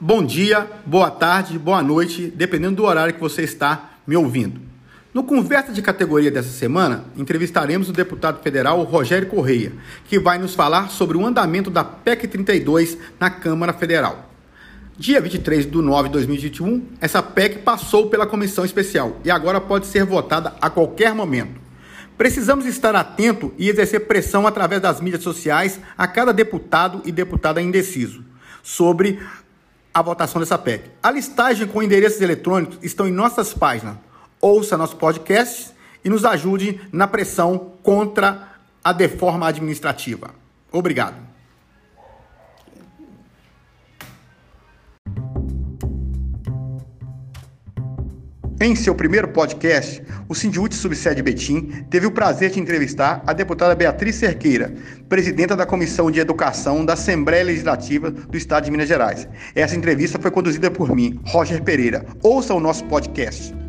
Bom dia, boa tarde, boa noite, dependendo do horário que você está me ouvindo. No Conversa de Categoria dessa semana, entrevistaremos o deputado federal Rogério Correia, que vai nos falar sobre o andamento da PEC 32 na Câmara Federal. Dia 23 de nove de 2021, essa PEC passou pela comissão especial e agora pode ser votada a qualquer momento. Precisamos estar atento e exercer pressão através das mídias sociais a cada deputado e deputada indeciso sobre a votação dessa PEC. A listagem com endereços eletrônicos estão em nossas páginas. Ouça nosso podcast e nos ajude na pressão contra a deforma administrativa. Obrigado. Em seu primeiro podcast, o Sindiúte Subsede Betim teve o prazer de entrevistar a deputada Beatriz Cerqueira, presidenta da Comissão de Educação da Assembleia Legislativa do Estado de Minas Gerais. Essa entrevista foi conduzida por mim, Roger Pereira. Ouça o nosso podcast.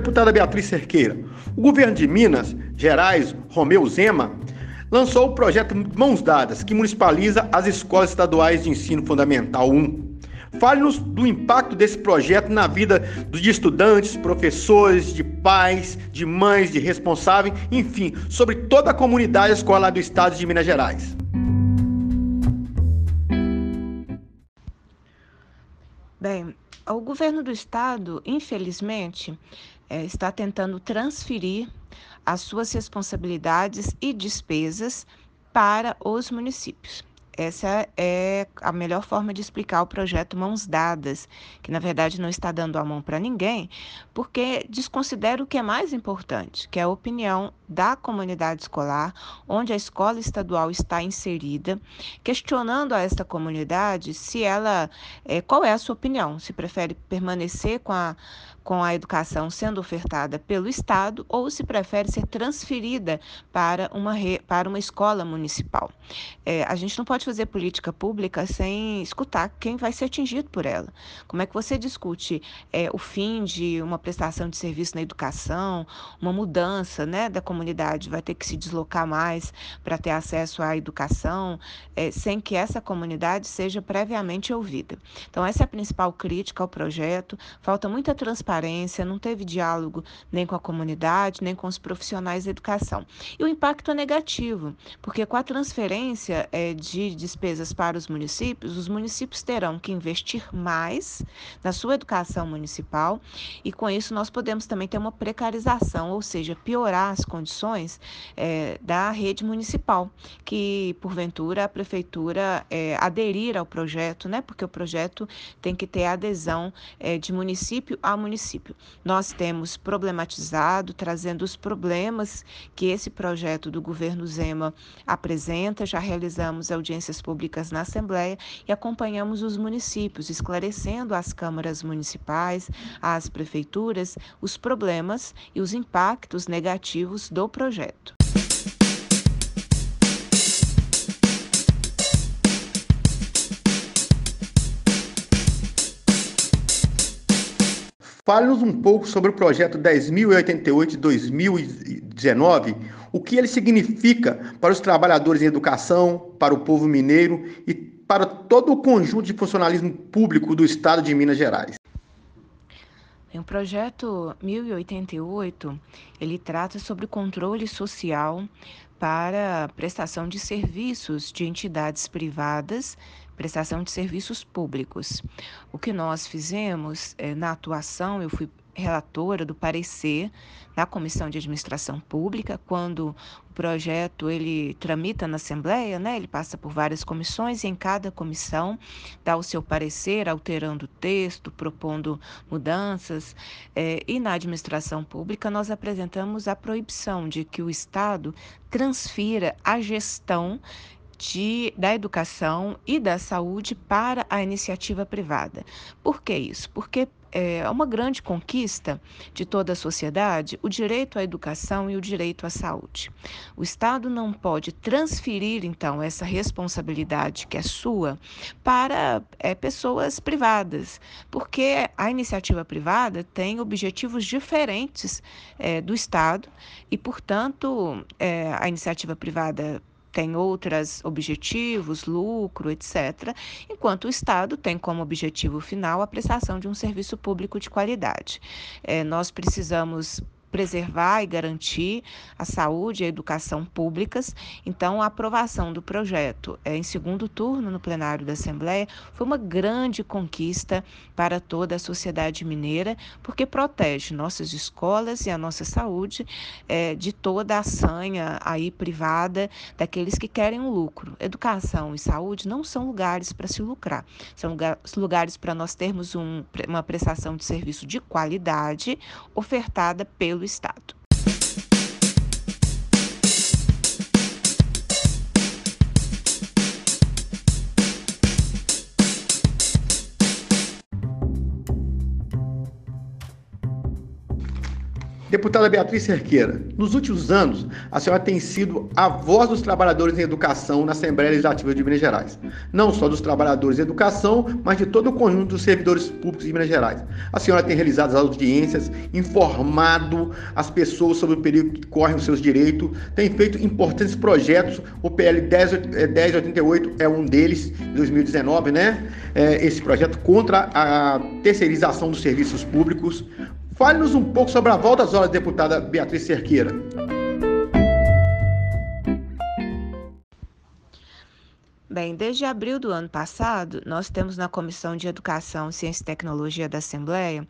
Deputada Beatriz Cerqueira, o governo de Minas Gerais, Romeu Zema, lançou o projeto Mãos Dadas, que municipaliza as escolas estaduais de ensino fundamental 1. Fale-nos do impacto desse projeto na vida de estudantes, professores, de pais, de mães, de responsáveis, enfim, sobre toda a comunidade escolar do estado de Minas Gerais. Bem, o governo do estado, infelizmente, é, está tentando transferir as suas responsabilidades e despesas para os municípios. Essa é a melhor forma de explicar o projeto Mãos Dadas, que na verdade não está dando a mão para ninguém, porque desconsidera o que é mais importante, que é a opinião da comunidade escolar, onde a escola estadual está inserida, questionando a esta comunidade se ela, é, qual é a sua opinião, se prefere permanecer com a com a educação sendo ofertada pelo Estado ou se prefere ser transferida para uma, re, para uma escola municipal. É, a gente não pode fazer política pública sem escutar quem vai ser atingido por ela. Como é que você discute é, o fim de uma prestação de serviço na educação, uma mudança né, da comunidade, vai ter que se deslocar mais para ter acesso à educação, é, sem que essa comunidade seja previamente ouvida. Então, essa é a principal crítica ao projeto. Falta muita transparência transparência, não teve diálogo nem com a comunidade, nem com os profissionais da educação. E o impacto é negativo, porque com a transferência é, de despesas para os municípios, os municípios terão que investir mais na sua educação municipal e com isso nós podemos também ter uma precarização, ou seja, piorar as condições é, da rede municipal, que porventura a prefeitura é, aderir ao projeto, né? Porque o projeto tem que ter adesão de município a município município. Nós temos problematizado, trazendo os problemas que esse projeto do governo Zema apresenta, já realizamos audiências públicas na Assembleia e acompanhamos os municípios, esclarecendo às câmaras municipais, às prefeituras, os problemas e os impactos negativos do projeto. Fale-nos um pouco sobre o projeto 10.088 de 2019, o que ele significa para os trabalhadores em educação, para o povo mineiro e para todo o conjunto de funcionalismo público do Estado de Minas Gerais. O projeto 1088, ele trata sobre o controle social para prestação de serviços de entidades privadas prestação de serviços públicos. O que nós fizemos é, na atuação, eu fui relatora do parecer na Comissão de Administração Pública, quando o projeto ele tramita na Assembleia, né? Ele passa por várias comissões e em cada comissão dá o seu parecer, alterando o texto, propondo mudanças. É, e na administração pública nós apresentamos a proibição de que o Estado transfira a gestão de, da educação e da saúde para a iniciativa privada. Por que isso? Porque é uma grande conquista de toda a sociedade o direito à educação e o direito à saúde. O Estado não pode transferir, então, essa responsabilidade que é sua para é, pessoas privadas, porque a iniciativa privada tem objetivos diferentes é, do Estado e, portanto, é, a iniciativa privada tem outros objetivos, lucro, etc., enquanto o Estado tem como objetivo final a prestação de um serviço público de qualidade. É, nós precisamos preservar e garantir a saúde e a educação públicas. Então, a aprovação do projeto é, em segundo turno no plenário da Assembleia foi uma grande conquista para toda a sociedade mineira, porque protege nossas escolas e a nossa saúde é, de toda a sanha aí privada daqueles que querem um lucro. Educação e saúde não são lugares para se lucrar, são lugares para nós termos um, uma prestação de serviço de qualidade ofertada pelo pelo Estado. Deputada Beatriz Cerqueira, nos últimos anos, a senhora tem sido a voz dos trabalhadores em educação na Assembleia Legislativa de Minas Gerais. Não só dos trabalhadores em educação, mas de todo o conjunto dos servidores públicos de Minas Gerais. A senhora tem realizado as audiências, informado as pessoas sobre o período que correm os seus direitos, tem feito importantes projetos. O PL 1088 é um deles, 2019, né? É esse projeto contra a terceirização dos serviços públicos. Fale-nos um pouco sobre a volta às horas, deputada Beatriz Cerqueira. Bem, desde abril do ano passado, nós temos na Comissão de Educação, Ciência e Tecnologia da Assembleia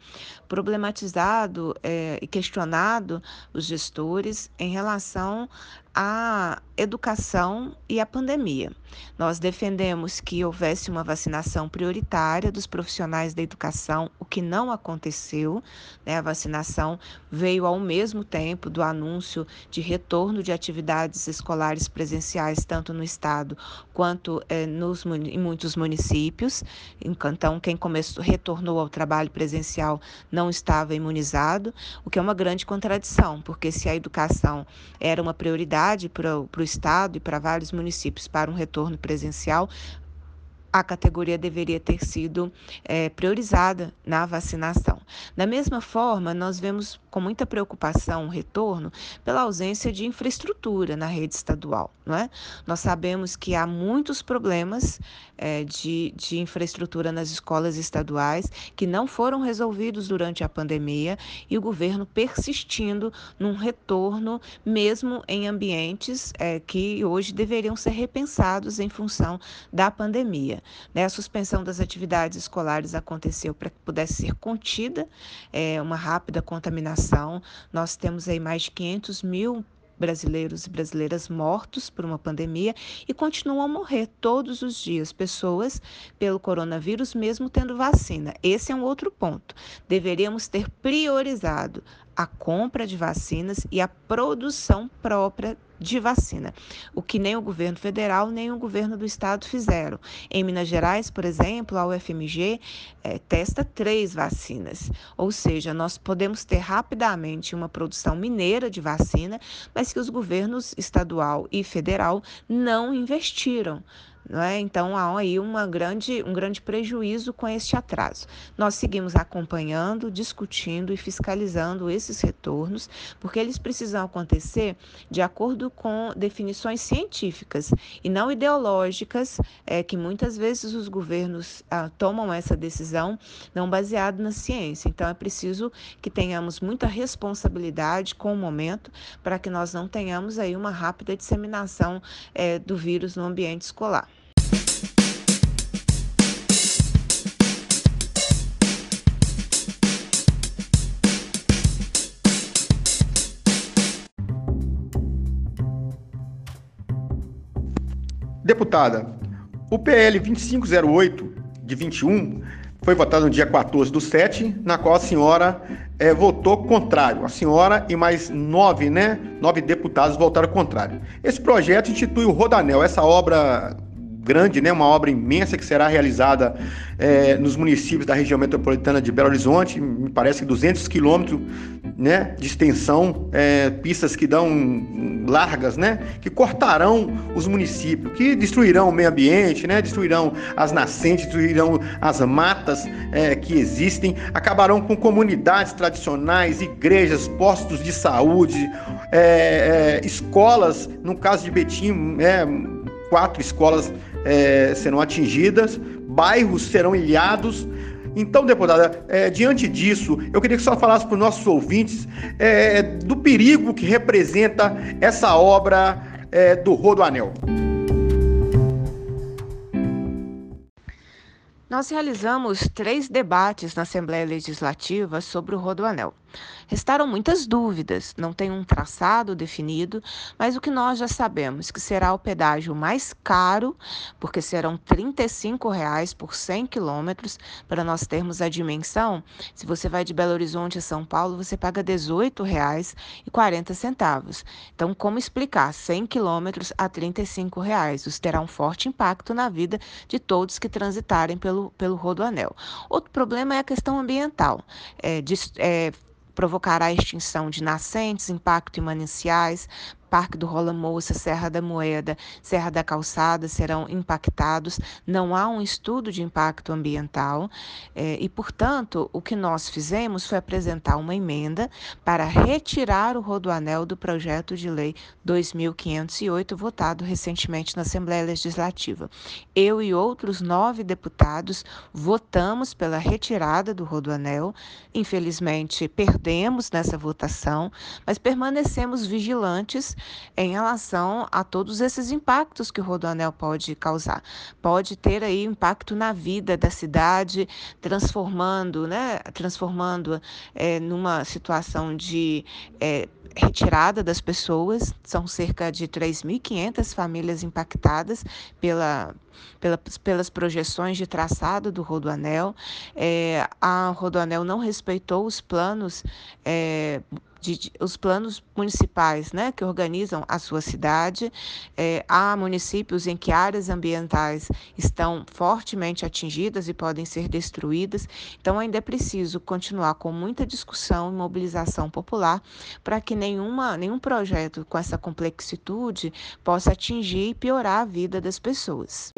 problematizado é, e questionado os gestores em relação a educação e a pandemia. Nós defendemos que houvesse uma vacinação prioritária dos profissionais da educação, o que não aconteceu. Né? A vacinação veio ao mesmo tempo do anúncio de retorno de atividades escolares presenciais, tanto no estado quanto eh, nos, em muitos municípios. Então, quem começou, retornou ao trabalho presencial não estava imunizado, o que é uma grande contradição, porque se a educação era uma prioridade, para o Estado e para vários municípios para um retorno presencial, a categoria deveria ter sido é, priorizada na vacinação. Da mesma forma, nós vemos com muita preocupação o retorno pela ausência de infraestrutura na rede estadual. Não é? Nós sabemos que há muitos problemas é, de, de infraestrutura nas escolas estaduais que não foram resolvidos durante a pandemia e o governo persistindo num retorno, mesmo em ambientes é, que hoje deveriam ser repensados em função da pandemia. Né? A suspensão das atividades escolares aconteceu para que pudesse ser contida é, uma rápida contaminação. Nós temos aí mais de 500 mil brasileiros e brasileiras mortos por uma pandemia e continuam a morrer todos os dias pessoas pelo coronavírus, mesmo tendo vacina. Esse é um outro ponto. Deveríamos ter priorizado a compra de vacinas e a produção própria de vacina, o que nem o governo federal nem o governo do estado fizeram. Em Minas Gerais, por exemplo, a UFMG é, testa três vacinas, ou seja, nós podemos ter rapidamente uma produção mineira de vacina, mas que os governos estadual e federal não investiram. É? Então há aí uma grande, um grande prejuízo com este atraso. Nós seguimos acompanhando, discutindo e fiscalizando esses retornos, porque eles precisam acontecer de acordo com definições científicas e não ideológicas, é, que muitas vezes os governos ah, tomam essa decisão não baseado na ciência. Então é preciso que tenhamos muita responsabilidade com o momento para que nós não tenhamos aí uma rápida disseminação é, do vírus no ambiente escolar. Deputada, o PL 2508 de 21 foi votado no dia 14 do 7, na qual a senhora é, votou contrário. A senhora e mais nove, né? Nove deputados votaram contrário. Esse projeto institui o Rodanel, essa obra grande, né? uma obra imensa que será realizada é, nos municípios da região metropolitana de Belo Horizonte, me parece que 200 quilômetros né, de extensão, é, pistas que dão largas, né, que cortarão os municípios, que destruirão o meio ambiente, né, destruirão as nascentes, destruirão as matas é, que existem, acabarão com comunidades tradicionais, igrejas, postos de saúde, é, é escolas, no caso de Betim, é, quatro escolas é, serão atingidas, bairros serão ilhados. Então, deputada, é, diante disso, eu queria que você falasse para os nossos ouvintes é, do perigo que representa essa obra é, do Rodoanel. Nós realizamos três debates na Assembleia Legislativa sobre o Rodoanel. Restaram muitas dúvidas, não tem um traçado definido, mas o que nós já sabemos que será o pedágio mais caro, porque serão 35 reais por 100 quilômetros, para nós termos a dimensão. Se você vai de Belo Horizonte a São Paulo, você paga R$ 18,40. Então, como explicar 100 quilômetros a 35 reais? Isso terá um forte impacto na vida de todos que transitarem pelo, pelo Rodoanel. Outro problema é a questão ambiental. É, de, é, provocará a extinção de nascentes, impacto em mananciais, Parque do Rola Moça, Serra da Moeda, Serra da Calçada serão impactados. Não há um estudo de impacto ambiental é, e, portanto, o que nós fizemos foi apresentar uma emenda para retirar o Rodoanel do projeto de lei 2508, votado recentemente na Assembleia Legislativa. Eu e outros nove deputados votamos pela retirada do Rodoanel. Infelizmente, perdemos nessa votação, mas permanecemos vigilantes em relação a todos esses impactos que o Rodoanel pode causar. Pode ter aí impacto na vida da cidade, transformando, né, transformando é, numa situação de é, retirada das pessoas. São cerca de 3.500 famílias impactadas pela, pela, pelas projeções de traçado do Rodoanel. É, a Rodoanel não respeitou os planos é, de, de, os planos municipais né, que organizam a sua cidade. É, há municípios em que áreas ambientais estão fortemente atingidas e podem ser destruídas. Então, ainda é preciso continuar com muita discussão e mobilização popular para que nenhuma, nenhum projeto com essa complexitude possa atingir e piorar a vida das pessoas.